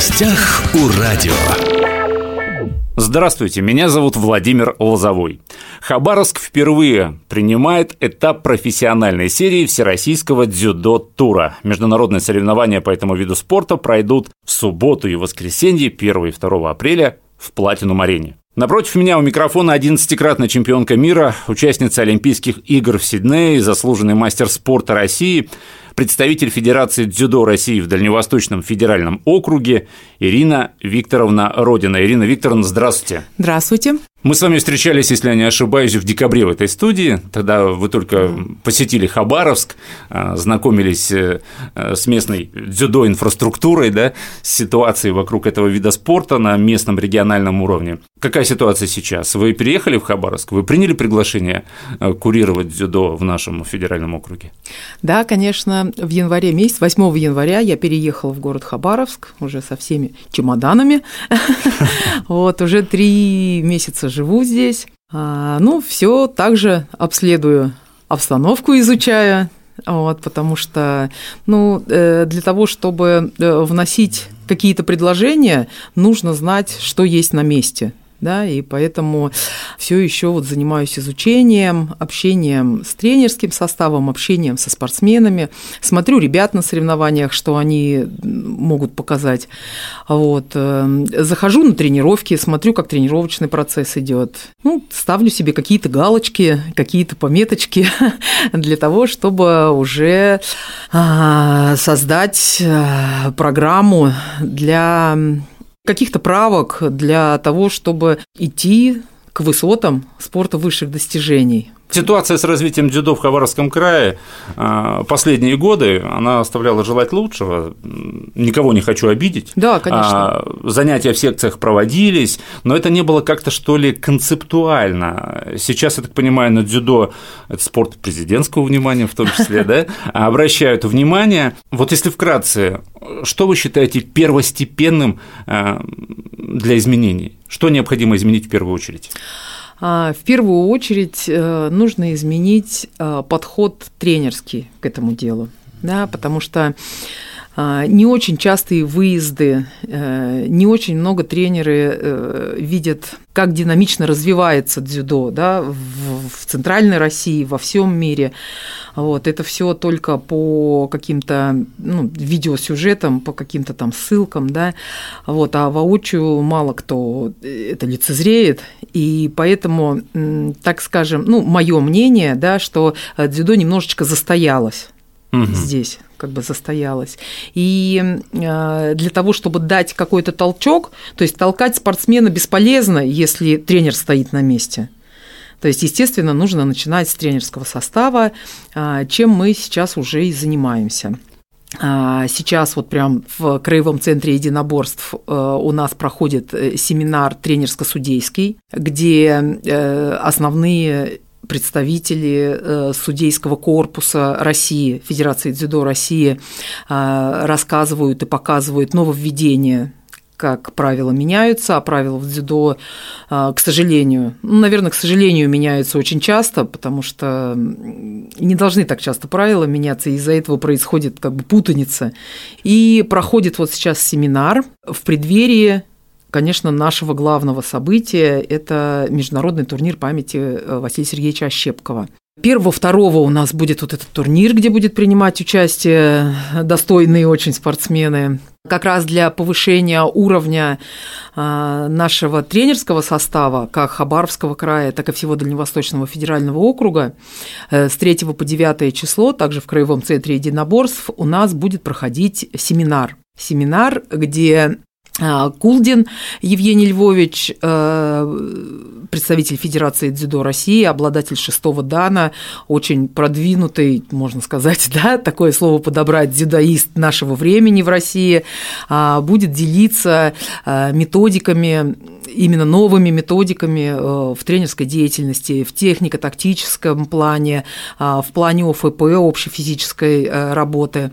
гостях у радио. Здравствуйте, меня зовут Владимир Лозовой. Хабаровск впервые принимает этап профессиональной серии Всероссийского дзюдо-тура. Международные соревнования по этому виду спорта пройдут в субботу и воскресенье 1 и 2 апреля в Платинум-арене. Напротив меня у микрофона 11-кратная чемпионка мира, участница Олимпийских игр в Сиднее, заслуженный мастер спорта России, представитель Федерации дзюдо России в Дальневосточном федеральном округе Ирина Викторовна Родина. Ирина Викторовна, здравствуйте. Здравствуйте. Мы с вами встречались, если я не ошибаюсь, в декабре в этой студии. Тогда вы только посетили Хабаровск, а, знакомились э, с местной дзюдо-инфраструктурой, да, с ситуацией вокруг этого вида спорта на местном региональном уровне. Какая ситуация сейчас? Вы переехали в Хабаровск? Вы приняли приглашение э, курировать дзюдо в нашем федеральном округе? Да, конечно. В январе месяц, 8 января я переехала в город Хабаровск уже со всеми чемоданами. Вот, уже три месяца живу здесь. А, ну, все также обследую обстановку, изучаю, вот, потому что, ну, э, для того, чтобы э, вносить какие-то предложения, нужно знать, что есть на месте да, и поэтому все еще вот занимаюсь изучением, общением с тренерским составом, общением со спортсменами, смотрю ребят на соревнованиях, что они могут показать, вот, э, захожу на тренировки, смотрю, как тренировочный процесс идет, ну, ставлю себе какие-то галочки, какие-то пометочки для того, чтобы уже а, создать э, программу для каких-то правок для того, чтобы идти к высотам спорта высших достижений. Ситуация с развитием дзюдо в Хабаровском крае а, последние годы, она оставляла желать лучшего. Никого не хочу обидеть. Да, конечно. А, занятия в секциях проводились, но это не было как-то, что ли, концептуально. Сейчас, я так понимаю, на дзюдо это спорт президентского внимания в том числе, да, обращают внимание. Вот если вкратце, что вы считаете первостепенным а, для изменений? Что необходимо изменить в первую очередь? А, в первую очередь э, нужно изменить э, подход тренерский к этому делу, да, потому что не очень частые выезды, э, не очень много тренеры видят, как динамично развивается дзюдо да, в Центральной России, во всем мире. Вот, это все только по каким-то ну, видеосюжетам, по каким-то там ссылкам, да, вот, а воочию мало кто это лицезреет, и поэтому, так скажем, ну, мое мнение, да, что дзюдо немножечко застоялось угу. здесь как бы застоялось. И э, для того, чтобы дать какой-то толчок, то есть толкать спортсмена бесполезно, если тренер стоит на месте. То есть, естественно, нужно начинать с тренерского состава, а, чем мы сейчас уже и занимаемся. А, сейчас вот прям в Краевом центре единоборств э, у нас проходит э, семинар тренерско-судейский, где основные представители судейского корпуса России, Федерации дзюдо России рассказывают и показывают нововведения как правила меняются, а правила в дзюдо, а, к сожалению, ну, наверное, к сожалению, меняются очень часто, потому что не должны так часто правила меняться, и из-за этого происходит как бы путаница. И проходит вот сейчас семинар в преддверии конечно, нашего главного события – это международный турнир памяти э, Василия Сергеевича Ощепкова. Первого, второго у нас будет вот этот турнир, где будет принимать участие достойные очень спортсмены. Как раз для повышения уровня а, нашего тренерского состава, как Хабаровского края, так и всего Дальневосточного федерального округа, э, с 3 по 9 число, также в Краевом центре единоборств, у нас будет проходить семинар. Семинар, где Кулдин Евгений Львович, э, представитель Федерации дзюдо России, обладатель шестого дана, очень продвинутый, можно сказать, да, такое слово подобрать, дзюдоист нашего времени в России, а, будет делиться э, методиками именно новыми методиками э, в тренерской деятельности, в технико-тактическом плане, в плане ОФП, общей физической работы.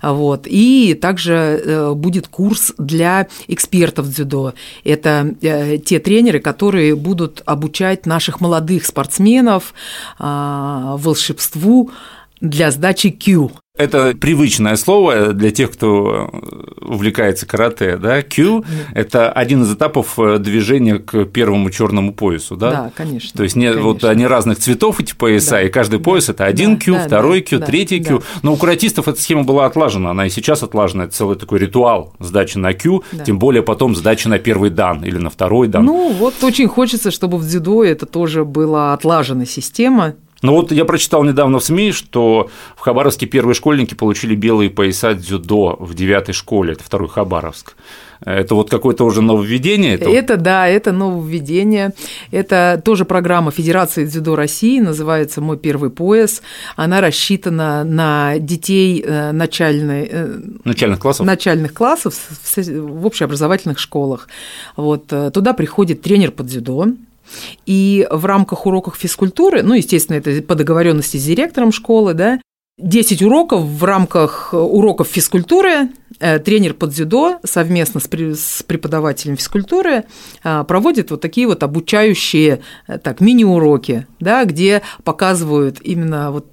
Вот. И также будет курс для экспертов дзюдо. Это э, те тренеры, которые будут обучать наших молодых спортсменов а, волшебству для сдачи Q. это привычное слово для тех, кто увлекается карате, да, Q – это один из этапов движения к первому черному поясу, да? Да, конечно. То есть не, вот они разных цветов эти пояса, да, и каждый да, пояс – это один да, Q, да, второй да, Q, да, третий Q. Да. Но у каратистов эта схема была отлажена, она и сейчас отлажена, это целый такой ритуал сдачи на Q, да. тем более потом сдачи на первый дан или на второй дан. Ну, вот очень хочется, чтобы в дзюдо это тоже была отлажена система, ну вот я прочитал недавно в СМИ, что в Хабаровске первые школьники получили белые пояса дзюдо в девятой школе, это второй Хабаровск. Это вот какое-то уже нововведение? Это... это да, это нововведение. Это тоже программа Федерации дзюдо России, называется «Мой первый пояс». Она рассчитана на детей э, начальной, э, начальных классов, начальных классов в общеобразовательных школах. Вот, э, туда приходит тренер по дзюдо, и в рамках уроков физкультуры, ну, естественно, это по договоренности с директором школы, да, 10 уроков в рамках уроков физкультуры э, тренер по дзюдо совместно с преподавателем физкультуры э, проводит вот такие вот обучающие э, так, мини-уроки, да, где показывают именно вот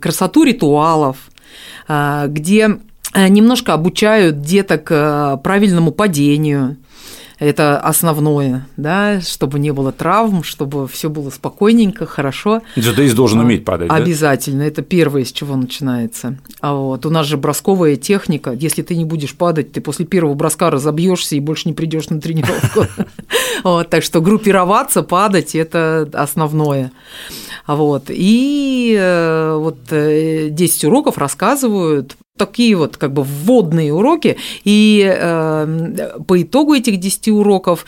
красоту ритуалов, где немножко обучают деток правильному падению, это основное, да, чтобы не было травм, чтобы все было спокойненько, хорошо. Дзюдоист должен а, уметь падать, Обязательно, да? это первое, с чего начинается. А вот у нас же бросковая техника, если ты не будешь падать, ты после первого броска разобьешься и больше не придешь на тренировку. Так что группироваться, падать – это основное. Вот. И э, вот 10 э, уроков рассказывают такие вот как бы вводные уроки, и э, по итогу этих 10 уроков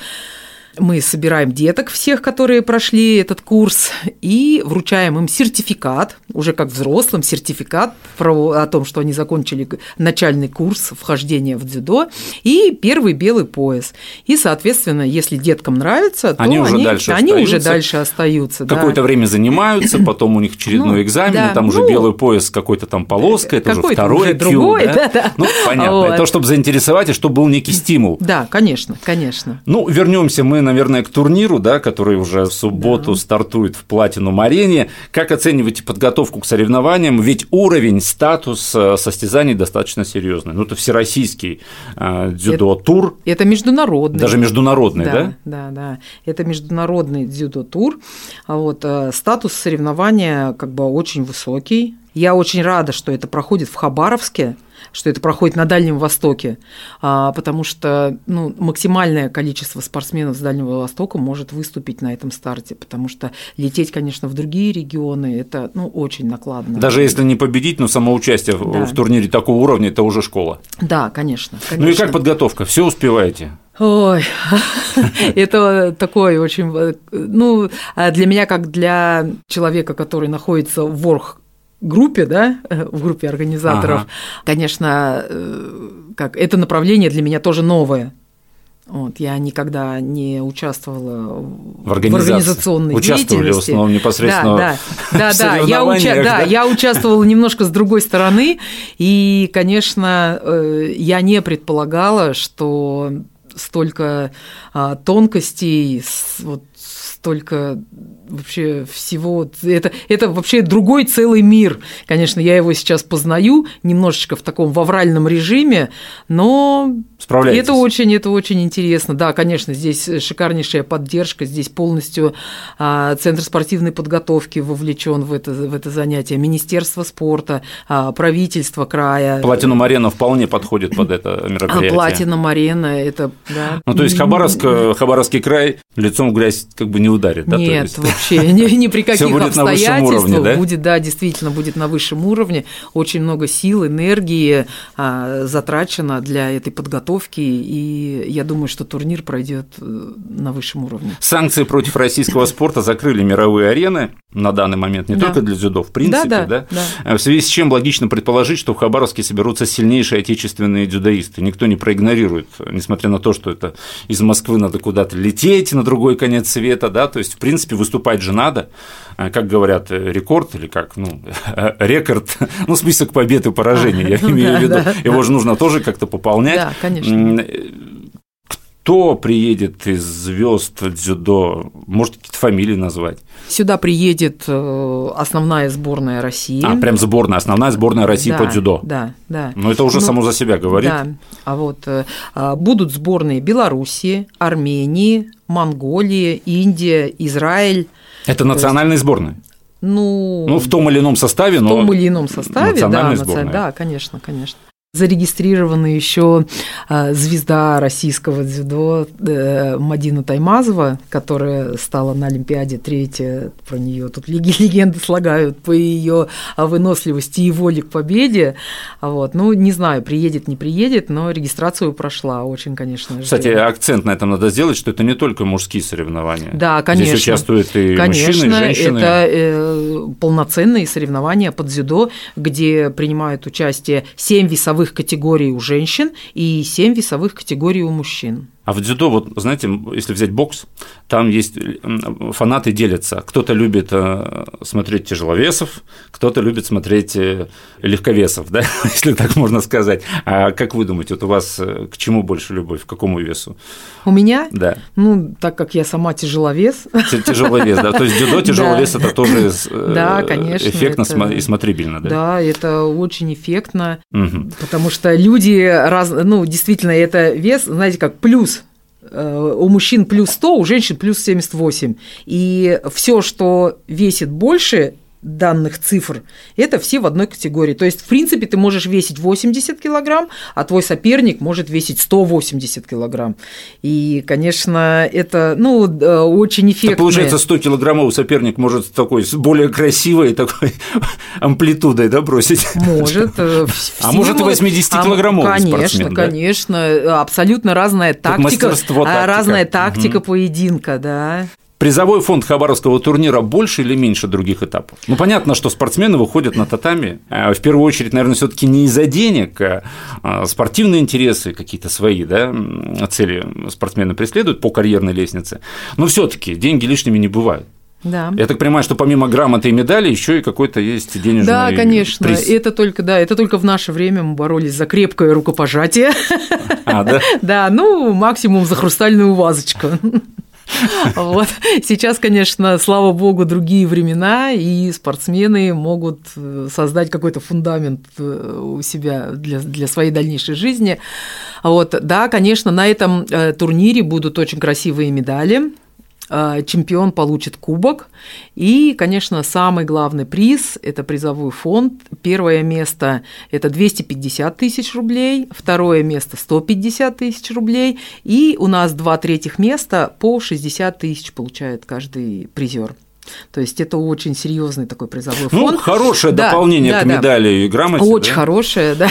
мы собираем деток всех, которые прошли этот курс, и вручаем им сертификат, уже как взрослым, сертификат про, о том, что они закончили начальный курс вхождения в дзюдо, и первый белый пояс. И, соответственно, если деткам нравится, то они, уже, они, дальше они уже дальше остаются. Какое-то да. время занимаются, потом у них очередной ну, экзамен, да, там ну, уже белый пояс с какой-то там полоской, это уже второй уже другой, да? Да, да. Ну, понятно. Вот. Это чтобы заинтересовать, и чтобы был некий стимул. Да, конечно, конечно. Ну, вернемся мы наверное, к турниру, да, который уже в субботу да. стартует в Платинум арене. Как оцениваете подготовку к соревнованиям? Ведь уровень, статус э, состязаний достаточно серьезный. Ну, это всероссийский э, дзюдо-тур. Это, это международный. Даже международный, да? Да, да, да. Это международный дзюдо-тур. А вот э, статус соревнования как бы очень высокий. Я очень рада, что это проходит в Хабаровске что это проходит на Дальнем Востоке, а, потому что ну, максимальное количество спортсменов с Дальнего Востока может выступить на этом старте, потому что лететь, конечно, в другие регионы это ну, очень накладно. Даже если не победить, но само участие да. в турнире такого уровня это уже школа. Да, конечно, конечно. Ну и как подготовка? Все успеваете? Ой, это такой очень, ну, для меня, как для человека, который находится в ворх группе, да, в группе организаторов, ага. конечно, э, как это направление для меня тоже новое. Вот, я никогда не участвовала в, организации. в организационной Участвовали деятельности. в основном непосредственно да, да, да, да, я, уча... да, да, я участвовала немножко с другой стороны, и, конечно, э, я не предполагала, что столько а, тонкостей, вот столько вообще всего. Это, это вообще другой целый мир. Конечно, я его сейчас познаю немножечко в таком вавральном режиме, но это очень, это очень интересно. Да, конечно, здесь шикарнейшая поддержка, здесь полностью а, Центр спортивной подготовки вовлечен в это, в это занятие, Министерство спорта, а, правительство края. Платинум Арена вполне подходит под это мероприятие. Платинум Арена это, да. Ну, то есть Хабаровск, Хабаровский край лицом в грязь как бы не ударит, да? Нет, вообще ни, ни при каких будет обстоятельствах. Уровне, да? Будет, да, действительно, будет на высшем уровне. Очень много сил, энергии а, затрачено для этой подготовки, и я думаю, что турнир пройдет э, на высшем уровне. Санкции против российского спорта закрыли мировые арены на данный момент, не да. только для дзюдо, в принципе, да, да, да? да. В связи с чем логично предположить, что в Хабаровске соберутся сильнейшие отечественные дзюдоисты. Никто не проигнорирует, несмотря на то, что это из Москвы надо куда-то лететь на другой конец света, да, то есть, в принципе, выступать же надо, а, как говорят, рекорд или как, ну, рекорд, ну, список побед и поражений, я имею в виду, его же нужно тоже как-то пополнять. Да, конечно кто приедет из звезд дзюдо? Может, какие-то фамилии назвать? Сюда приедет э, основная сборная России. А, прям сборная, основная сборная России да, по дзюдо. Да, да. Но это уже ну, само за себя говорит. Да. А вот э, а, будут сборные Белоруссии, Армении, Монголии, Индия, Израиль. Это национальные есть... сборные? Ну, ну, в том или ином составе, в но. В том или ином составе, да, сборная. да, конечно, конечно зарегистрирована еще а, звезда российского дзюдо э, Мадина Таймазова, которая стала на Олимпиаде третья, про нее тут легенды слагают по ее выносливости и воле к победе. Вот. Ну, не знаю, приедет, не приедет, но регистрацию прошла очень, конечно. Кстати, акцент на этом надо сделать, что это не только мужские соревнования. Да, конечно. Здесь участвуют и конечно, мужчины, и женщины. это э, полноценные соревнования по дзюдо, где принимают участие семь весовых весовых категорий у женщин и 7 весовых категорий у мужчин. А в дзюдо, вот знаете, если взять бокс, там есть фанаты делятся. Кто-то любит э, смотреть тяжеловесов, кто-то любит смотреть э, легковесов, да, если так можно сказать. А как вы думаете, вот у вас э, к чему больше любовь, к какому весу? У меня? Да. Ну, так как я сама тяжеловес. Тяжелый вес, да. То есть дзюдо, тяжелый вес это тоже да, конечно, эффектно и смотрибельно, да? Да, это очень эффектно, потому что люди раз, ну, действительно, это вес, знаете, как плюс Э, у мужчин плюс 100, у женщин плюс 78. И все, что весит больше, данных цифр, это все в одной категории. То есть, в принципе, ты можешь весить 80 килограмм, а твой соперник может весить 180 килограмм. И, конечно, это ну, очень эффектно. Получается, 100 килограммовый соперник может такой с более красивой такой амплитудой да, бросить? Может. Э, а может и 80-килограммовый а, Конечно, спортсмен, да? конечно. Абсолютно разная тактика. А, разная тактика угу. поединка, да. Призовой фонд Хабаровского турнира больше или меньше других этапов? Ну, понятно, что спортсмены выходят на татами, а в первую очередь, наверное, все таки не из-за денег, а, а спортивные интересы какие-то свои, да, цели спортсмены преследуют по карьерной лестнице, но все таки деньги лишними не бывают. Да. Я так понимаю, что помимо грамоты и медали еще и какой-то есть денежный Да, конечно. Приз. Это только, да, это только в наше время мы боролись за крепкое рукопожатие. А, да? Да, ну, максимум за хрустальную вазочку. Вот. Сейчас, конечно, слава богу, другие времена, и спортсмены могут э, создать какой-то фундамент э, у себя для, для своей дальнейшей жизни. Вот. Да, конечно, на этом э, турнире будут очень красивые медали. А, чемпион получит кубок. И, конечно, самый главный приз – это призовой фонд. Первое место – это 250 тысяч рублей, второе место – 150 тысяч рублей, и у нас два третьих места по 60 тысяч получает каждый призер. То есть это очень серьезный такой призовой ну, фонд. Ну, хорошее да, дополнение да, к медали да. и грамоте. Очень да? хорошее, да.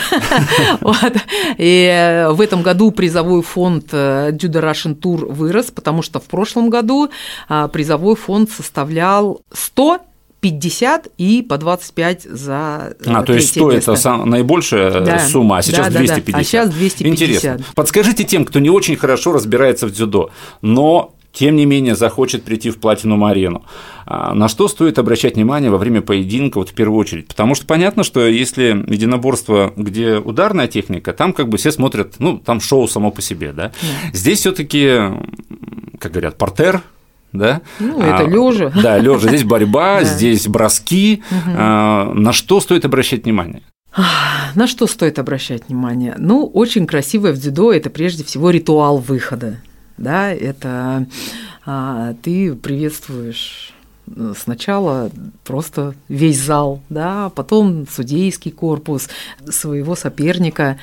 И э, в этом году призовой фонд э, Judo Russian Tour вырос, потому что в прошлом году а, призовой фонд составлял 100 50 и по 25 за э, А, то есть 100 место. – это наибольшая да. сумма, а сейчас да, 250. Да, а сейчас 250. Интересно. Подскажите тем, кто не очень хорошо разбирается в дзюдо, но тем не менее захочет прийти в платину арену. А на что стоит обращать внимание во время поединка, вот в первую очередь? Потому что понятно, что если единоборство, где ударная техника, там как бы все смотрят, ну, там шоу само по себе, да? да. Здесь все таки как говорят, портер, да? Ну, это а, лежа. Да, лежа. Здесь борьба, здесь броски. На что стоит обращать внимание? На что стоит обращать внимание? Ну, очень красивое в дзюдо – это прежде всего ритуал выхода да, это а, ты приветствуешь э, сначала просто весь зал, да, потом судейский корпус своего соперника,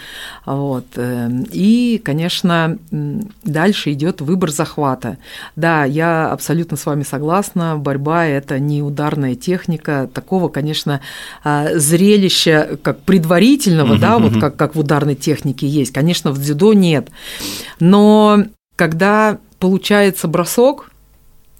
вот. Э, и, конечно, дальше идет выбор захвата. Да, я абсолютно с вами согласна, борьба – это не ударная техника, такого, конечно, а, зрелища, как предварительного, да, вот как, как в ударной технике есть, конечно, в дзюдо нет, но когда получается бросок,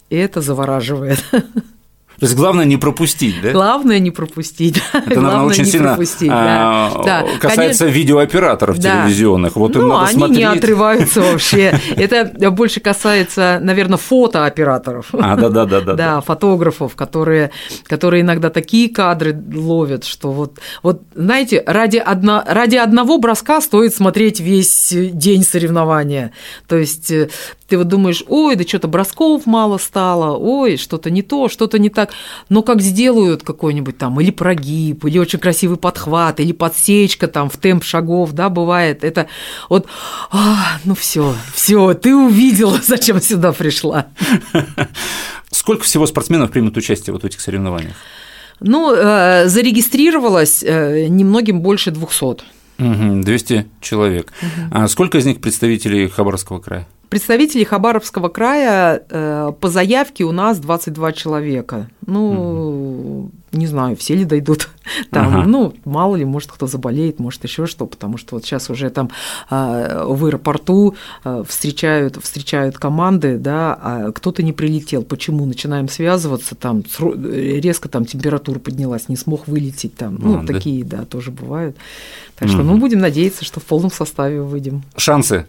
это завораживает. То есть главное не пропустить, да? Главное не пропустить. Это, наверное, очень сильно пропустить, а, да. касается Конечно. видеооператоров да. телевизионных. Вот ну, надо они смотреть. не отрываются вообще. Это больше касается, наверное, фотооператоров. А, да, да, да, да. Да, фотографов, которые, которые иногда такие кадры ловят, что вот, вот знаете, ради, одно, ради одного броска стоит смотреть весь день соревнования. То есть э, ты вот думаешь, ой, да что-то бросков мало стало, ой, что-то не то, что-то не так. Но как сделают какой-нибудь там или прогиб, или очень красивый подхват, или подсечка там в темп шагов, да, бывает. Это вот, а, ну все, все, ты увидела, зачем сюда пришла. Сколько всего спортсменов примут участие вот в этих соревнованиях? Ну, э, зарегистрировалось э, немногим больше 200. 200 человек. Угу. А сколько из них представителей Хабаровского края? Представителей Хабаровского края э, по заявке у нас 22 человека. Ну. Не знаю, все ли дойдут там. Ага. Ну, мало ли, может, кто заболеет, может, еще что, потому что вот сейчас уже там э, в аэропорту э, встречают, встречают команды, да, а кто-то не прилетел. Почему? Начинаем связываться, там резко там температура поднялась, не смог вылететь там. Ну, а, такие, да? да, тоже бывают. Так что, ну, будем надеяться, что в полном составе выйдем. Шансы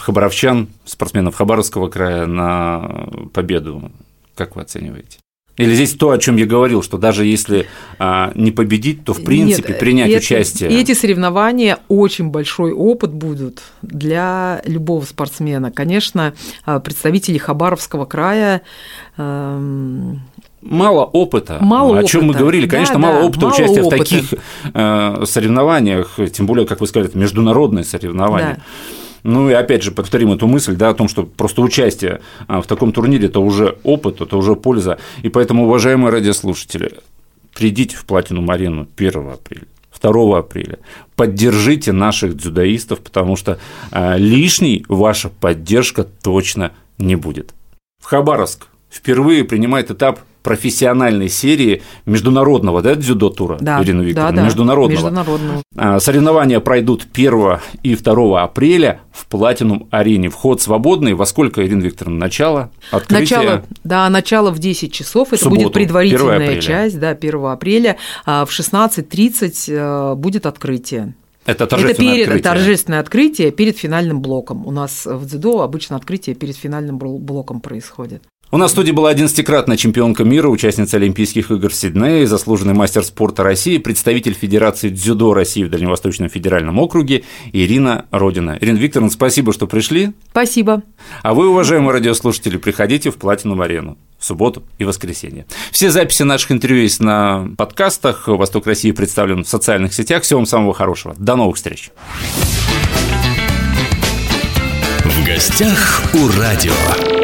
хабаровчан, спортсменов Хабаровского края на победу, как вы оцениваете? Или здесь то, о чем я говорил, что даже если а, не победить, то в принципе Нет, принять это, участие. Эти соревнования очень большой опыт будут для любого спортсмена. Конечно, а, представители Хабаровского края эм, мало опыта. Мало о чем мы говорили, конечно, да, мало да, опыта мало участия опыта. в таких э, соревнованиях, тем более, как вы сказали, это международные соревнования. Да. Ну и опять же повторим эту мысль, да, о том, что просто участие а, в таком турнире – это уже опыт, это уже польза. И поэтому, уважаемые радиослушатели, придите в Платину Арену 1 апреля. 2 апреля. Поддержите наших дзюдоистов, потому что а, лишней ваша поддержка точно не будет. В Хабаровск впервые принимает этап профессиональной серии международного да, дзюдо-тура, да, Ирина Викторовна, да, да, международного. международного. А, соревнования пройдут 1 и 2 апреля в Платинум-арене. Вход свободный. Во сколько, Ирина Викторовна, начало? Открытие? Начало, да, начало в 10 часов. Это субботу, будет предварительная часть, да, 1 апреля. А в 16.30 э, будет открытие. Это торжественное это перед, открытие. торжественное открытие перед финальным блоком. У нас в дзюдо обычно открытие перед финальным блоком происходит. У нас в студии была одиннадцатикратная чемпионка мира, участница Олимпийских игр в Сиднее, заслуженный мастер спорта России, представитель Федерации дзюдо России в Дальневосточном федеральном округе Ирина Родина. Ирина Викторовна, спасибо, что пришли. Спасибо. А вы, уважаемые радиослушатели, приходите в Платину арену в субботу и воскресенье. Все записи наших интервью есть на подкастах. «Восток России» представлен в социальных сетях. Всего вам самого хорошего. До новых встреч. В гостях у радио.